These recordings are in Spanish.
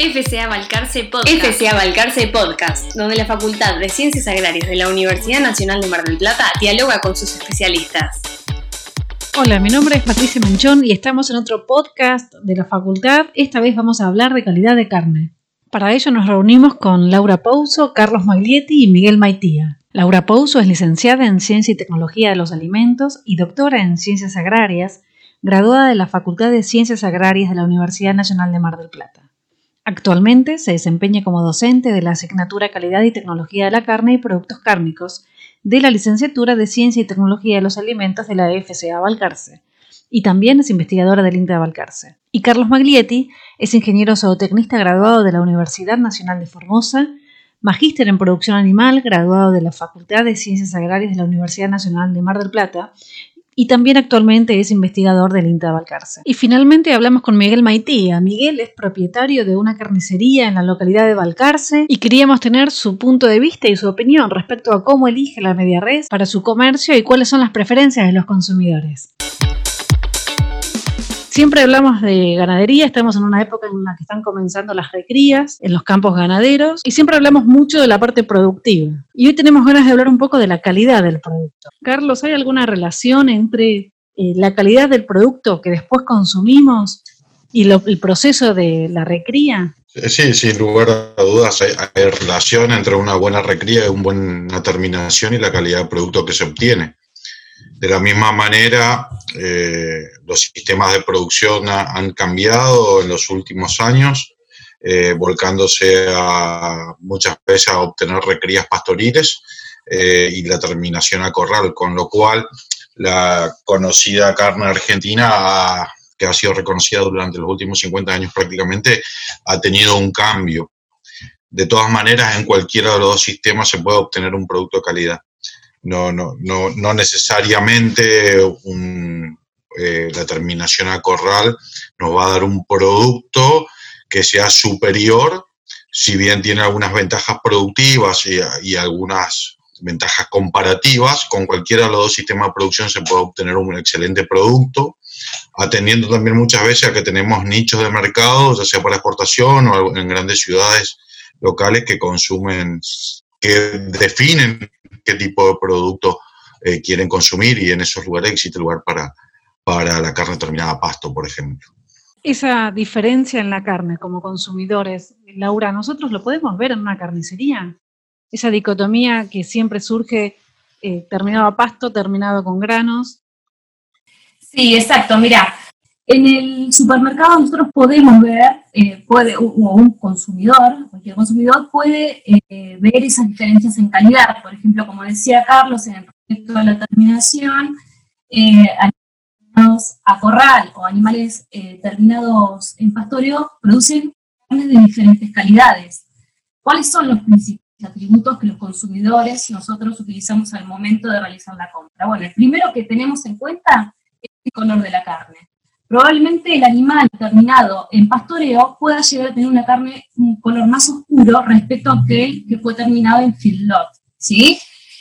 FCA Balcarce Podcast. FCA Balcarce Podcast, donde la Facultad de Ciencias Agrarias de la Universidad Nacional de Mar del Plata dialoga con sus especialistas. Hola, mi nombre es Patricia Menchón y estamos en otro podcast de la facultad. Esta vez vamos a hablar de calidad de carne. Para ello nos reunimos con Laura Pouso, Carlos Maglietti y Miguel Maitía. Laura Pouso es licenciada en Ciencia y Tecnología de los Alimentos y doctora en Ciencias Agrarias, graduada de la Facultad de Ciencias Agrarias de la Universidad Nacional de Mar del Plata. Actualmente se desempeña como docente de la asignatura Calidad y Tecnología de la Carne y Productos Cárnicos de la licenciatura de Ciencia y Tecnología de los Alimentos de la FCA Balcarce y también es investigadora del INTA de Balcarce. Y Carlos Maglietti es ingeniero zootecnista graduado de la Universidad Nacional de Formosa, magíster en producción animal graduado de la Facultad de Ciencias Agrarias de la Universidad Nacional de Mar del Plata y también actualmente es investigador del INTA Balcarce. Y finalmente hablamos con Miguel Maitía. Miguel es propietario de una carnicería en la localidad de Balcarce y queríamos tener su punto de vista y su opinión respecto a cómo elige la media red para su comercio y cuáles son las preferencias de los consumidores. Siempre hablamos de ganadería, estamos en una época en la que están comenzando las recrías en los campos ganaderos y siempre hablamos mucho de la parte productiva. Y hoy tenemos ganas de hablar un poco de la calidad del producto. Carlos, ¿hay alguna relación entre eh, la calidad del producto que después consumimos y el proceso de la recría? Sí, sin lugar a dudas hay, hay, relación entre una buena recría y una buena terminación y la calidad del producto que se obtiene. De la misma manera, eh, los sistemas de producción han cambiado en los últimos años, eh, volcándose a muchas veces a obtener recrías pastoriles eh, y la terminación a corral, con lo cual la conocida carne argentina, que ha sido reconocida durante los últimos 50 años prácticamente, ha tenido un cambio. De todas maneras, en cualquiera de los dos sistemas se puede obtener un producto de calidad no, no, no, no necesariamente eh, la terminación a corral nos va a dar un producto que sea superior, si bien tiene algunas ventajas productivas y, algunas ventajas comparativas, con cualquiera de los dos sistemas de producción se puede obtener un excelente producto, atendiendo también muchas veces a que tenemos nichos de mercado, ya sea para exportación o en grandes ciudades locales que consumen, que definen qué tipo de producto eh, quieren consumir y en esos lugares existe lugar para, para la carne terminada a pasto, por ejemplo. Esa diferencia en la carne como consumidores, Laura, ¿nosotros lo podemos ver en una carnicería? Esa dicotomía que siempre surge eh, terminado a pasto, terminado con granos. Sí, exacto. Mira, en el supermercado nosotros podemos ver, eh, puede, o un consumidor, cualquier consumidor puede eh, ver esas diferencias en calidad. Por ejemplo, como decía Carlos, en el respecto a la terminación, eh, animales a corral o animales terminados en pastoreo producen carnes de diferentes calidades. ¿Cuáles son los principales atributos que los consumidores nosotros utilizamos al momento de realizar la compra? Bueno, el primero que tenemos en cuenta es el color de la carne probablemente el animal terminado en pastoreo pueda llegar a tener una carne, un color más oscuro respecto a aquel que fue terminado en feedlot, ¿sí?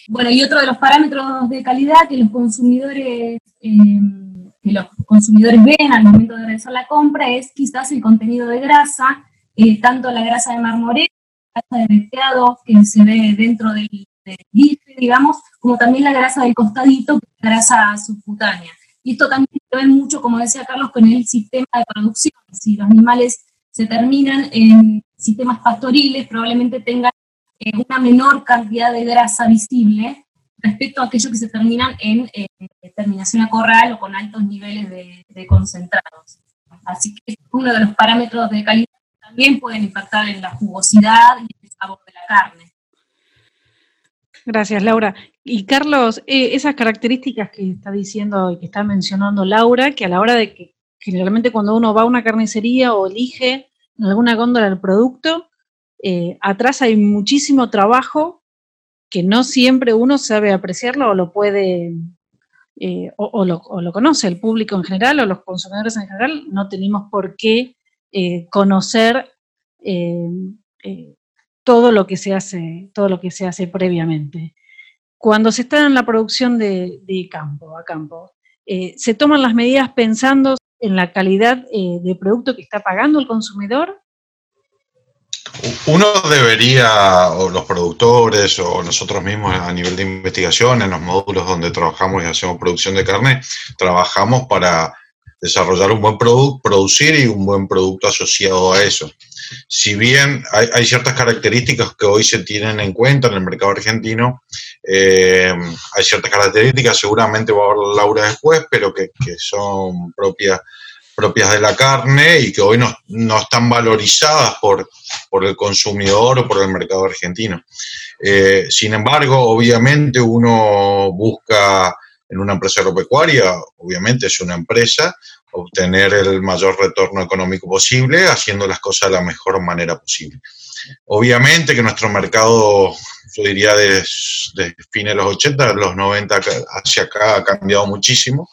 Bueno, y otro de los parámetros de calidad que los consumidores, em, que los consumidores ven al momento de realizar la compra es quizás el contenido de grasa, eh, tanto la grasa de marmorero, la grasa de veteado que se ve dentro del, digamos, como también la grasa del costadito, la grasa subcutánea. Y esto también se ve mucho, como decía Carlos, con el sistema de producción. Si los animales se terminan en sistemas pastoriles, probablemente tengan eh, una menor cantidad de grasa visible respecto a aquellos que se terminan en terminación a corral o con altos niveles de, concentrados. Así que uno de los parámetros de calidad también pueden impactar en la jugosidad y el sabor de la carne. Gracias, Laura. Y Carlos, eh, esas características que está diciendo y que está mencionando Laura, que a la hora de que generalmente cuando uno va a una carnicería o elige en alguna góndola el producto, eh, atrás hay muchísimo trabajo que no siempre uno sabe apreciarlo o lo puede, eh, o, lo, conoce el público en general o los consumidores en general, no tenemos por qué conocer todo lo que se hace, todo lo que se hace previamente. Cuando se está en la producción de, campo a campo, eh, se toman las medidas pensando en la calidad eh, de producto que está pagando el consumidor Uno debería, o los productores, o nosotros mismos a nivel de investigación, en los módulos donde trabajamos y hacemos producción de carne, trabajamos para desarrollar un buen producto, producir y un buen producto asociado a eso. Si bien hay, ciertas características que hoy se tienen en cuenta en el mercado argentino, eh, hay ciertas características, seguramente va a hablar Laura después, pero que, que son propias propias de la carne y que hoy no, no están valorizadas por, por, el consumidor o por el mercado argentino. Eh, sin embargo, obviamente uno busca en una empresa agropecuaria, obviamente es una empresa, obtener el mayor retorno económico posible, haciendo las cosas de la mejor manera posible. Obviamente que nuestro mercado, yo diría de, de fines de los 80, los 90 hacia acá ha cambiado muchísimo.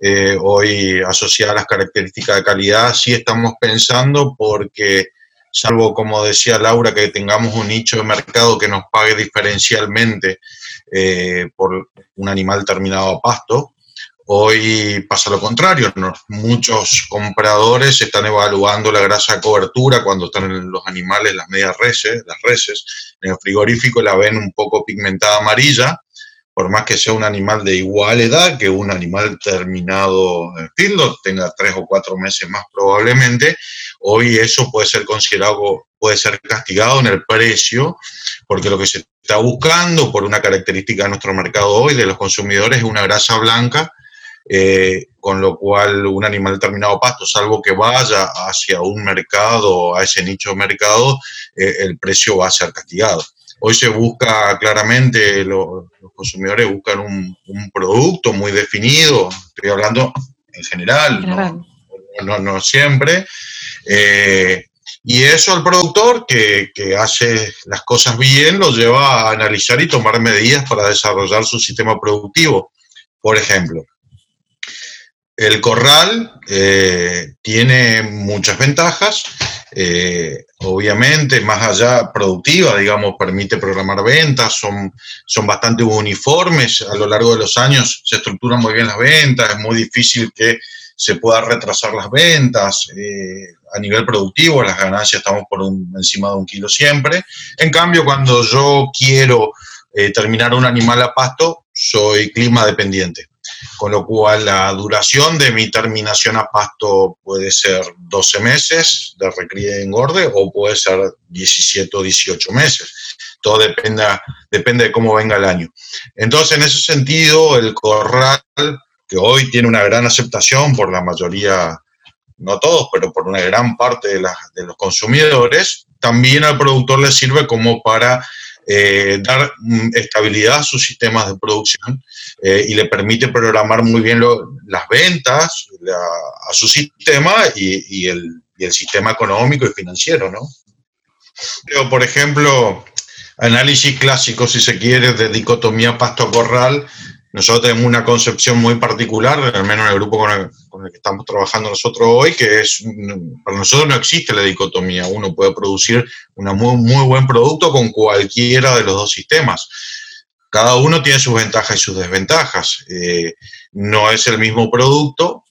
Eh, hoy asociada a las características de calidad, sí estamos pensando porque, salvo como decía Laura, que tengamos un nicho de mercado que nos pague diferencialmente eh, por un animal terminado a pasto, Hoy pasa lo contrario, muchos compradores están evaluando la grasa de cobertura cuando están en los animales, las medias reses, las reses, en el frigorífico la ven un poco pigmentada amarilla, por más que sea un animal de igual edad que un animal terminado en tenga tres o cuatro meses más probablemente, hoy eso puede ser considerado, puede ser castigado en el precio, porque lo que se está buscando por una característica de nuestro mercado hoy, de los consumidores, es una grasa blanca, eh, con lo cual un animal terminado pasto, salvo que vaya hacia un mercado, a ese nicho de mercado, eh, el precio va a ser castigado. Hoy se busca claramente, los consumidores buscan un, producto muy definido, estoy hablando en general, no, siempre. Eh, y eso el productor que, que, hace las cosas bien lo lleva a analizar y tomar medidas para desarrollar su sistema productivo. Por ejemplo, el corral eh, tiene muchas ventajas, eh, obviamente, más allá productiva, digamos, permite programar ventas, son, son bastante uniformes, a lo largo de los años se estructuran muy bien las ventas, es muy difícil que se pueda retrasar las ventas, eh, a nivel productivo las ganancias estamos por encima de un kilo siempre, en cambio cuando yo quiero terminar un animal a pasto, soy clima dependiente con lo cual la duración de mi terminación a pasto puede ser 12 meses de recría y engorde o puede ser 17 o 18 meses. Todo depende, depende de cómo venga el año. Entonces, en ese sentido, el corral, que hoy tiene una gran aceptación por la mayoría, no todos, pero por una gran parte de, de los consumidores, también al productor le sirve como para eh, dar mm, estabilidad a sus sistemas de producción eh, y le permite programar muy bien las ventas a su sistema y, el, y, el, sistema económico y financiero, ¿no? Pero, por ejemplo, análisis clásico, si se quiere, de dicotomía pasto-corral, nosotros tenemos una concepción muy particular, al menos en el grupo con el, que estamos trabajando nosotros hoy, que es, para nosotros no existe la dicotomía, uno puede producir un muy, muy buen producto con cualquiera de los dos sistemas. Cada uno tiene sus ventajas y sus desventajas. Eh, no es el mismo producto,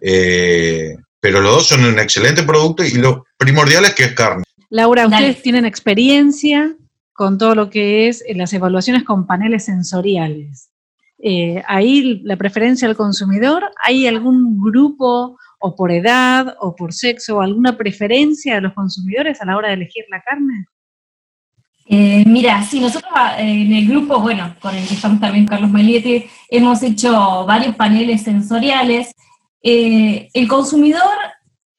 eh, pero los dos son un excelente producto y lo primordial es que es carne. Laura, ustedes tienen experiencia con todo lo que es las evaluaciones con paneles sensoriales. Eh, ahí la preferencia del consumidor, ¿hay algún grupo o por edad o por sexo o alguna preferencia de los consumidores a la hora de elegir la carne? Eh, mira, sí, nosotros ah, en el grupo, bueno, con el que estamos también Carlos Maglietti, hemos hecho varios paneles sensoriales. Eh, el consumidor,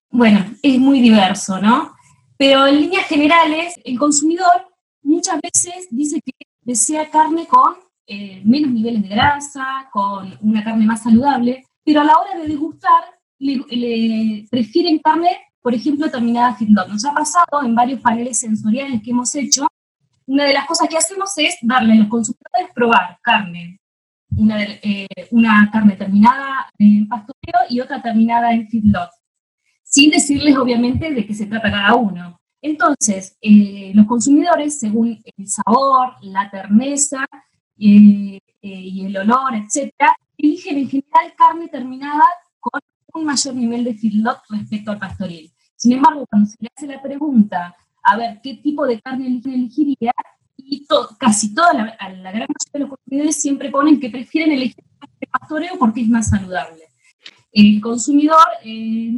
bueno, es muy diverso, ¿no? Pero en líneas generales, el consumidor muchas veces dice que desea carne con eh, menos niveles de grasa, con una carne más saludable, pero a la hora de degustar le, prefieren carne, por ejemplo, terminada feedlot. Nos ha pasado en varios paneles sensoriales que hemos hecho, una de las cosas que hacemos es darle a los consumidores probar carne, una, eh, una carne terminada en pastoreo y otra terminada en feedlot, sin decirles obviamente de qué se trata cada uno. Entonces, eh, los consumidores, según el sabor, la terneza, eh, y el olor, etcétera, eligen en general carne terminada con un mayor nivel de feedlot respecto al pastoril. Sin embargo, cuando se le hace la pregunta a ver qué tipo de carne elegiría y casi toda la, la, gran mayoría de los consumidores siempre ponen que prefieren elegir el pastoreo porque es más saludable. El consumidor eh,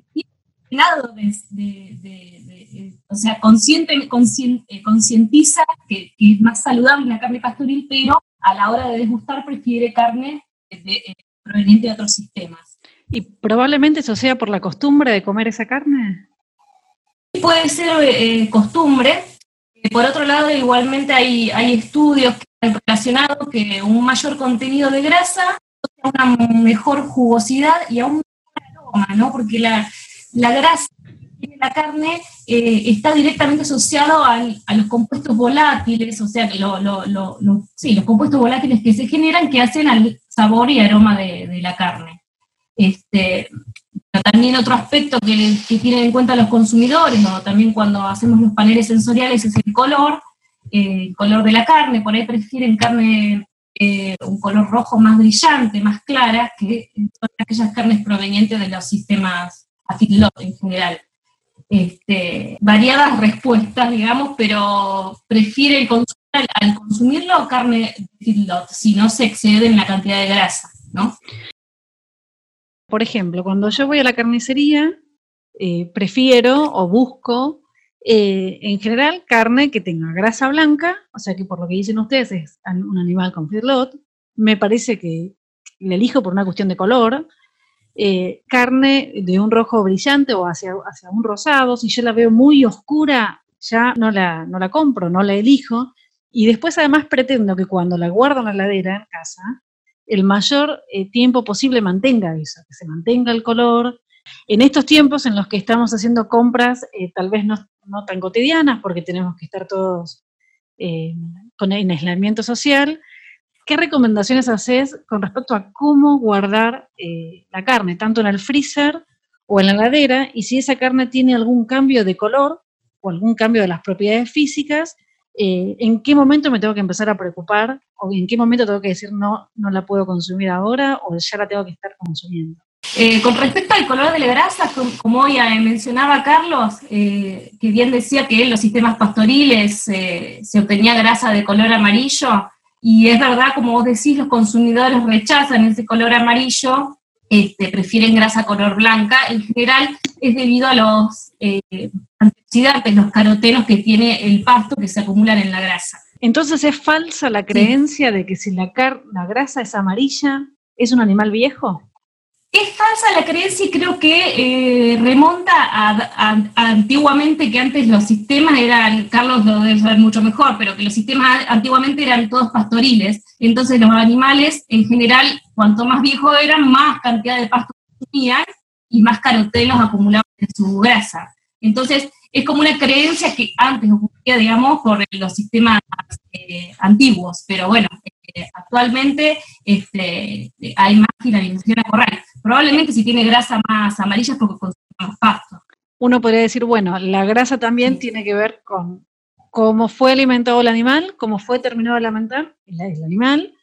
lado de, de, o sea, consciente, eh, concientiza que, es más saludable la carne pastoril, pero a la hora de degustar prefiere carne eh, proveniente de otros sistemas. ¿Y probablemente eso sea por la costumbre de comer esa carne? Puede ser eh, costumbre. Por otro lado, igualmente hay, hay estudios que han relacionado que un mayor contenido de grasa una mejor jugosidad y aún mejor aroma, ¿no? Porque la, la grasa la carne eh, está directamente asociado a los compuestos volátiles, o sea, los compuestos volátiles que se generan que hacen al sabor y aroma de, la carne. Este, también otro aspecto que, tienen en cuenta los consumidores, o también cuando hacemos los paneles sensoriales, es el color, eh, el color de la carne, por ahí prefieren carne eh, un color rojo más brillante, más clara, que son aquellas carnes provenientes de los sistemas a feedlot en general. Este, variadas respuestas, digamos, pero prefiere consumir, al consumirlo carne de feedlot, si no se excede en la cantidad de grasa, ¿no? Por ejemplo, cuando yo voy a la carnicería, eh, prefiero o busco eh, en general carne que tenga grasa blanca, o sea que por lo que dicen ustedes es un animal con feedlot, me parece que le elijo por una cuestión de color, eh, carne de un rojo brillante o hacia, hacia un rosado, si yo la veo muy oscura, ya no la, no la compro, no la elijo. Y después además pretendo que cuando la guardo en la heladera en casa, el mayor eh, tiempo posible mantenga eso, que se mantenga el color. En estos tiempos en los que estamos haciendo compras, eh, tal vez no, no, tan cotidianas, porque tenemos que estar todos con el aislamiento social, ¿Qué recomendaciones haces con respecto a cómo guardar eh, la carne, tanto en el freezer o en la heladera? Y si esa carne tiene algún cambio de color o algún cambio de las propiedades físicas, eh, ¿en qué momento me tengo que empezar a preocupar? ¿O en qué momento tengo que decir no, no la puedo consumir ahora o ya la tengo que estar consumiendo? Eh, con respecto al color de la grasa, como ya mencionaba Carlos, que bien decía que en los sistemas pastoriles se obtenía grasa de color amarillo, y es verdad, como vos decís, los consumidores rechazan ese color amarillo, este, prefieren grasa color blanca. En general es debido a los eh, antioxidantes, los carotenos que tiene el pasto que se acumulan en la grasa. Entonces es falsa la creencia de que si la, la grasa es amarilla, es un animal viejo. Es falsa la creencia y creo que eh, remonta a, antiguamente que antes los sistemas eran, Carlos lo debe saber mucho mejor, pero que los sistemas antiguamente eran todos pastoriles. Entonces los animales en general, cuanto más viejos eran, más cantidad de pasto tenían y más carotenos acumulaban en su grasa. Entonces es como una creencia que antes ocurría, digamos, por los sistemas eh, antiguos, pero bueno, eh, actualmente este, hay más finalización a correr. Probablemente si tiene grasa más amarilla es porque consume más pasto. Uno podría decir, bueno, la grasa también tiene que ver con cómo fue alimentado el animal, cómo fue terminado de alimentar el, animal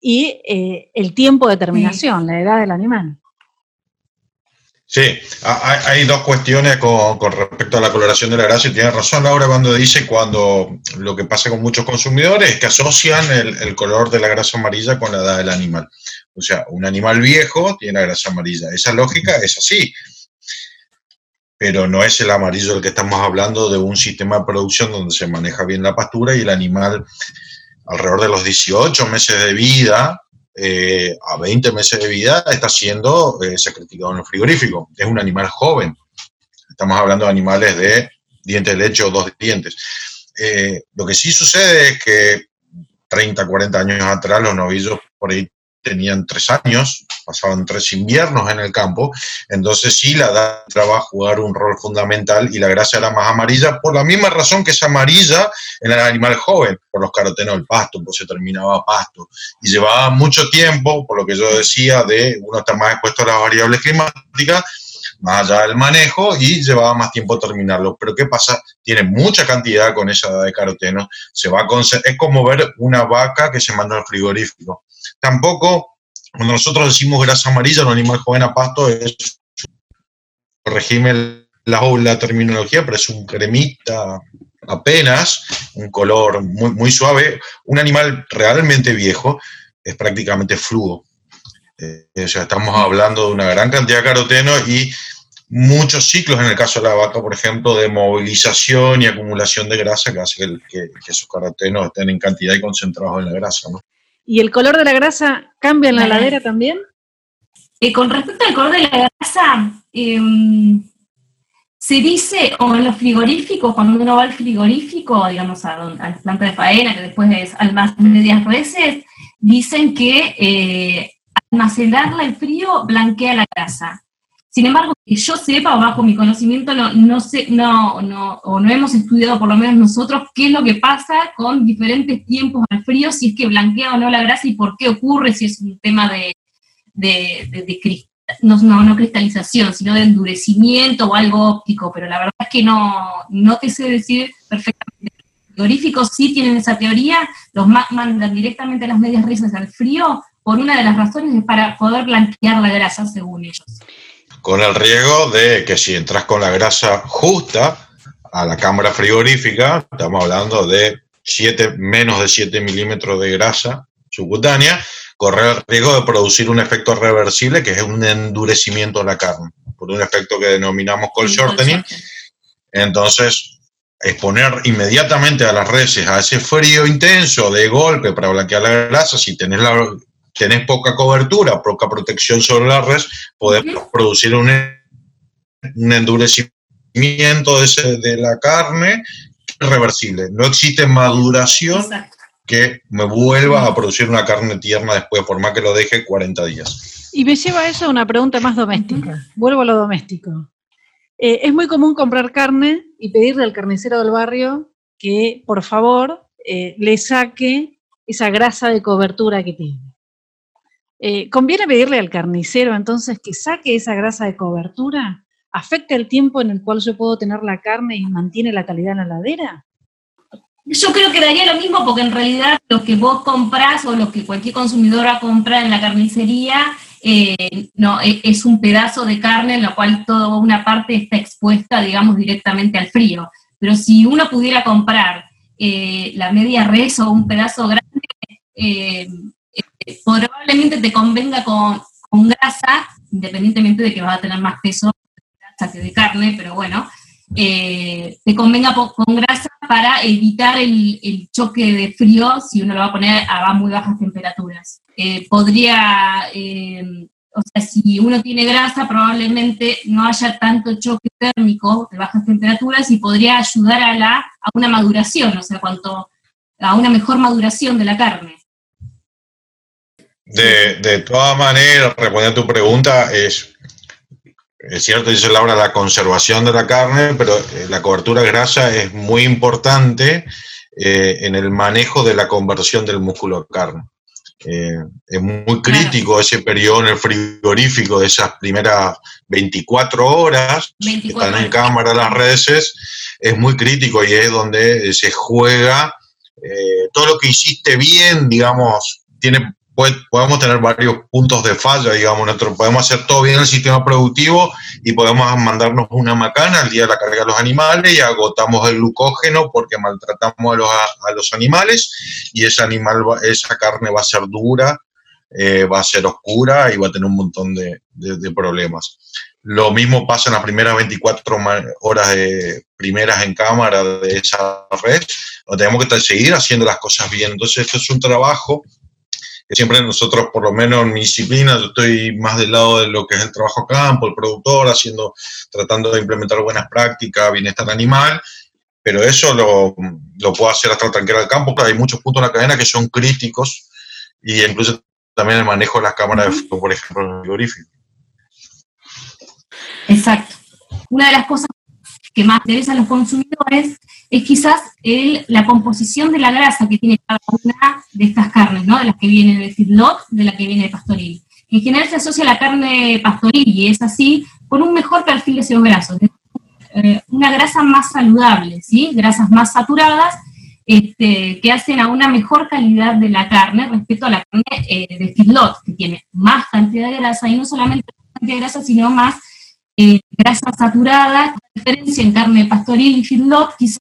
y eh, el tiempo de terminación, la edad del animal. Sí, hay, dos cuestiones con, respecto a la coloración de la grasa y tiene razón Laura cuando dice cuando lo que pasa con muchos consumidores es que asocian el, color de la grasa amarilla con la edad del animal. O sea, un animal viejo tiene grasa amarilla. Esa lógica es así, pero no es el amarillo del que estamos hablando de un sistema de producción donde se maneja bien la pastura y el animal alrededor de los 18 meses de vida eh, a 20 meses de vida está siendo eh, sacrificado en el frigorífico. Es un animal joven. Estamos hablando de animales de diente de leche o dos dientes. Eh, lo que sí sucede es que 30, 40 años atrás los novillos por ahí tenían tres años, pasaban tres inviernos en el campo, entonces sí la edad va a jugar un rol fundamental y la grasa era más amarilla por la misma razón que es amarilla en el animal joven, por los carotenos del pasto, pues se terminaba pasto y llevaba mucho tiempo, por lo que yo decía, de uno está más expuesto a las variables climáticas, más allá del manejo y llevaba más tiempo terminarlo. Pero ¿qué pasa? Tiene mucha cantidad con esa edad de caroteno. Se va a es como ver una vaca que se manda al frigorífico. Tampoco, cuando nosotros decimos grasa amarilla, un animal joven a pasto es, corregime la, la terminología, pero es un cremita apenas, un color muy, suave. Un animal realmente viejo es prácticamente fluo. Eh, o sea, estamos hablando de una gran cantidad de caroteno y muchos ciclos, en el caso de la vaca, por ejemplo, de movilización y acumulación de grasa que hace que, esos carotenos estén en cantidad y concentrados en la grasa. ¿no? ¿Y el color de la grasa cambia en la ladera también? Eh, con respecto al color de la grasa, em, se dice, o en los frigoríficos, cuando uno va al frigorífico, digamos, a, a la planta de faena, que después es almacén de 10 veces, dicen que eh, almacenarla en frío blanquea la grasa. Sin embargo, que yo sepa, o bajo mi conocimiento, no, no sé, no, no, o no hemos estudiado por lo menos nosotros qué es lo que pasa con diferentes tiempos al frío, si es que blanquea o no la grasa y por qué ocurre, si es un tema de, de, no, no, cristalización, sino de endurecimiento o algo óptico, pero la verdad es que no, no te sé decir perfectamente. Los frigoríficos sí tienen esa teoría, los mandan directamente las medias risas al frío, por una de las razones es para poder blanquear la grasa, según ellos con el riesgo de que si entras con la grasa justa a la cámara frigorífica, estamos hablando de 7, menos de 7 milímetros de grasa subcutánea, correr el riesgo de producir un efecto reversible que es un endurecimiento de la carne, por un efecto que denominamos cold shortening. Entonces, exponer inmediatamente a las reses a ese frío intenso de golpe para blanquear la grasa, si tenés la, tenés poca cobertura, poca protección sobre la red, podemos producir un, endurecimiento de, la carne irreversible. No existe maduración que me vuelva a producir una carne tierna después, por más que lo deje 40 días. Y me lleva a eso a una pregunta más doméstica. Vuelvo a lo doméstico. Eh, es muy común comprar carne y pedirle al carnicero del barrio que, por favor, eh, le saque esa grasa de cobertura que tiene. Eh, ¿Conviene pedirle al carnicero entonces que saque esa grasa de cobertura? ¿Afecta el tiempo en el cual yo puedo tener la carne y mantiene la calidad en la ladera? Yo creo que daría lo mismo porque en realidad lo que vos compras o lo que cualquier consumidora compra en la carnicería eh, no, e, es un pedazo de carne en la cual toda una parte está expuesta, digamos, directamente al frío. Pero si uno pudiera comprar eh, la media res o un pedazo grande, probablemente te convenga con, grasa, independientemente de que vas a tener más peso grasa que de carne, pero bueno, eh, te convenga con grasa para evitar el, choque de frío si uno lo va a poner a muy bajas temperaturas. Eh, podría, eh, o sea, si uno tiene grasa, probablemente no haya tanto choque térmico de bajas temperaturas y podría ayudar a, la, a una maduración, o sea, a una mejor maduración de la carne. De, de todas maneras, respondiendo a tu pregunta, es, es cierto, dice Laura, la conservación de la carne, pero eh, la cobertura grasa es muy importante eh, en el manejo de la conversión del músculo a carne. Eh, es muy crítico ese periodo en el frigorífico de esas primeras 24 horas que están en cámara las redes, es muy crítico y es donde se juega todo lo que hiciste bien, digamos, tiene podemos tener varios puntos de falla, digamos, nosotros podemos hacer todo bien el sistema productivo y podemos mandarnos una macana al día de la carga de los animales y agotamos el glucógeno porque maltratamos a los, a los animales y ese animal, esa carne va a ser dura, eh, va a ser oscura y va a tener un montón de, de, problemas. Lo mismo pasa en las primeras 24 horas de primeras en cámara de esa red, tenemos que seguir haciendo las cosas bien. Entonces, esto es un trabajo siempre nosotros, por lo menos en mi disciplina, yo estoy más del lado de lo que es el trabajo a campo, el productor, haciendo, tratando de implementar buenas prácticas, bienestar animal, pero eso lo, lo puedo hacer hasta el tranquera del campo, pero hay muchos puntos en la cadena que son críticos y incluso también el manejo de las cámaras de por ejemplo, en el frigorífico. Exacto. Una de las cosas que más interesa a los consumidores es quizás el, la composición de la grasa que tiene cada una de estas carnes, ¿no? De las que vienen de feedlot, de la que viene de pastoril. En general se asocia la carne pastoril, y es así, con un mejor perfil de ácidos grasos, eh, una grasa más saludable, ¿sí? Grasas más saturadas, este, que hacen a una mejor calidad de la carne respecto a la carne eh, de feedlot, que tiene más cantidad de grasa, y no solamente más cantidad de grasa, sino más eh, grasa saturada, diferencia en carne pastoril y feedlot quizás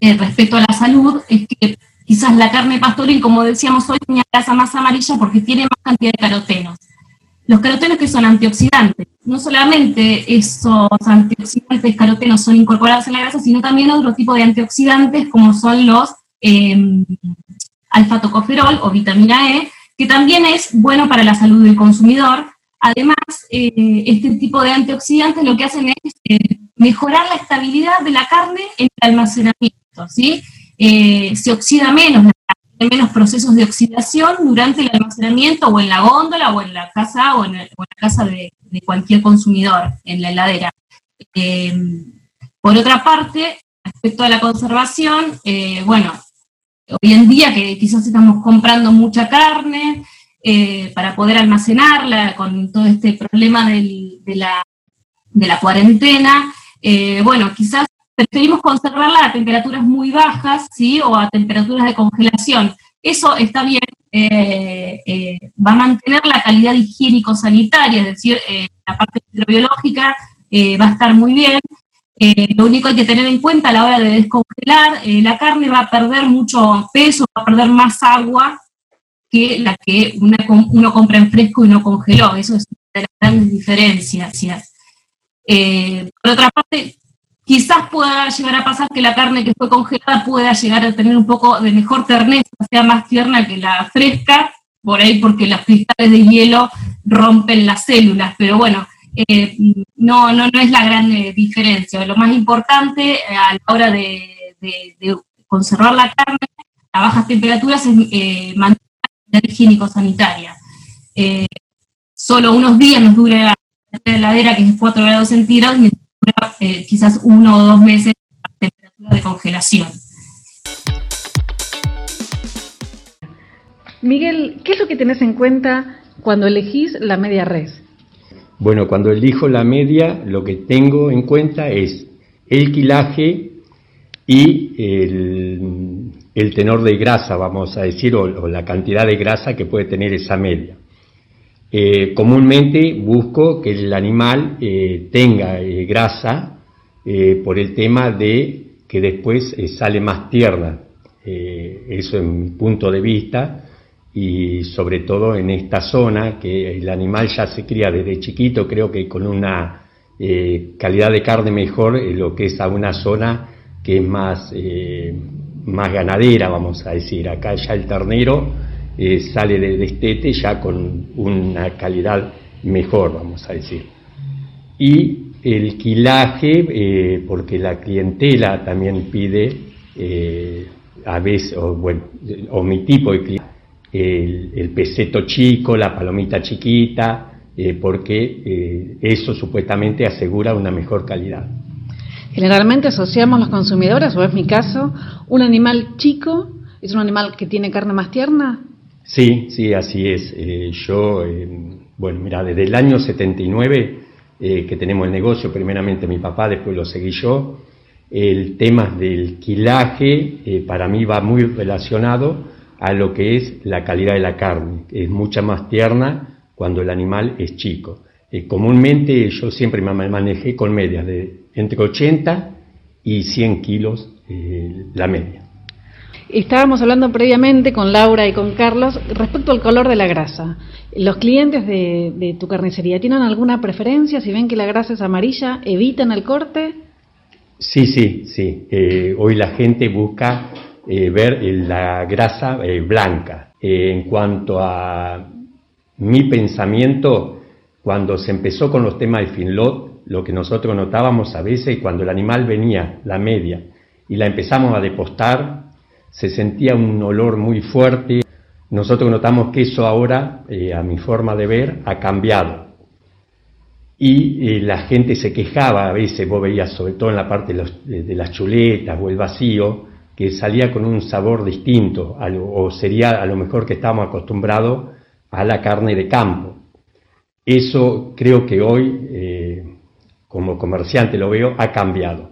eh, respecto a la salud es que quizás la carne pastoril, como decíamos hoy, tiene grasa más amarilla porque tiene más cantidad de carotenos. Los carotenos que son antioxidantes, no solamente esos antioxidantes carotenos son incorporados en la grasa, sino también otro tipo de antioxidantes como son los eh, o vitamina E, que también es bueno para la salud del consumidor. Además, eh, este tipo de antioxidantes lo que hacen es eh, mejorar la estabilidad de la carne en el almacenamiento, ¿sí? Eh, se oxida menos, hay menos procesos de oxidación durante el almacenamiento o en la góndola o en la casa o en, la casa de, cualquier consumidor, en la heladera. por otra parte, respecto a la conservación, bueno, hoy en día que quizás estamos comprando mucha carne eh, para poder almacenarla con todo este problema de, la, de, la, cuarentena, eh, bueno, quizás preferimos conservarla a temperaturas muy bajas, ¿sí? O a temperaturas de congelación. Eso está bien, eh, va a mantener la calidad higiénico-sanitaria, es decir, la parte microbiológica va a estar muy bien, eh, lo único que hay que tener en cuenta a la hora de descongelar, eh, la carne va a perder mucho peso, va a perder más agua que la que uno compra en fresco y no congeló. Eso es una de las grandes diferencias. Eh, por otra parte, quizás pueda llegar a pasar que la carne que fue congelada pueda llegar a tener un poco de mejor terneza, sea más tierna que la fresca, por ahí porque los cristales de hielo rompen las células, pero bueno, eh, no, no, no es la gran eh, diferencia. Lo más importante eh, a la hora de, conservar la carne a bajas temperaturas es mantener la higiénico-sanitaria. solo unos días nos dura la heladera, que es 4 grados centígrados, y dura quizás uno o dos meses a temperatura de congelación. Miguel, ¿qué es lo que tenés en cuenta cuando elegís la media res? Bueno, cuando elijo la media, lo que tengo en cuenta es el quilaje y el, tenor de grasa, vamos a decir, o, la cantidad de grasa que puede tener esa media. Eh, comúnmente busco que el animal eh, tenga eh, grasa por el tema de que después sale más tierna. eso es mi punto de vista y sobre todo en esta zona que el animal ya se cría desde chiquito, creo que con una calidad de carne mejor lo que es a una zona que es más, más ganadera, vamos a decir. Acá ya el ternero eh, sale de destete ya con una calidad mejor, vamos a decir. Y el quilaje, porque la clientela también pide, a veces, o, mi tipo de cliente, el, peseto chico, la palomita chiquita, eh, porque eh, eso supuestamente asegura una mejor calidad. Generalmente asociamos los consumidores, o es mi caso, un animal chico es un animal que tiene carne más tierna. Sí, sí, así es. Eh, yo, bueno, mira, desde el año 79 que tenemos el negocio, primeramente mi papá, después lo seguí yo, el tema del quilaje para mí va muy relacionado a lo que es la calidad de la carne. Es mucha más tierna cuando el animal es chico. Eh, comúnmente yo siempre me manejé con medias de entre 80 y 100 kilos eh, la media. Estábamos hablando previamente con Laura y con Carlos respecto al color de la grasa. ¿Los clientes de, tu carnicería tienen alguna preferencia? Si ven que la grasa es amarilla, ¿evitan el corte? Sí, sí, sí. Eh, hoy la gente busca eh, ver la grasa eh, blanca. En cuanto a mi pensamiento, cuando se empezó con los temas de Finlot, lo que nosotros notábamos a veces cuando el animal venía, la media, y la empezamos a depostar, se sentía un olor muy fuerte. Nosotros notamos que eso ahora, a mi forma de ver, ha cambiado. Y la gente se quejaba a veces, vos veías sobre todo en la parte de, de las chuletas o el vacío, que salía con un sabor distinto, o sería a lo mejor que estábamos acostumbrados a la carne de campo. Eso creo que hoy, eh, como comerciante lo veo, ha cambiado.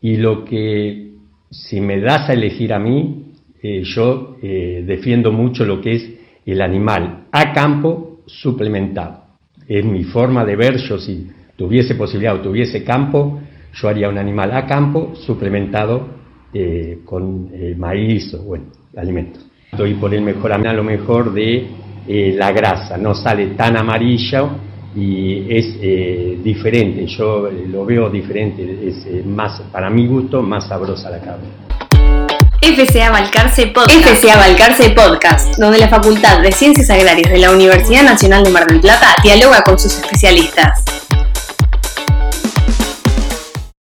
Y lo que, si me das a elegir a mí, eh, yo eh, defiendo mucho lo que es el animal a campo suplementado. Es mi forma de ver, yo si tuviese posibilidad o tuviese campo, yo haría un animal a campo suplementado eh, con maíz o bueno, alimentos. Estoy por el mejoramiento a lo mejor de la grasa, no sale tan amarilla y es diferente, yo lo veo diferente, es más, para mi gusto, más sabrosa la carne. FCA Balcarce Podcast. FCA Balcarce Podcast, donde la Facultad de Ciencias Agrarias de la Universidad Nacional de Mar del Plata dialoga con sus especialistas.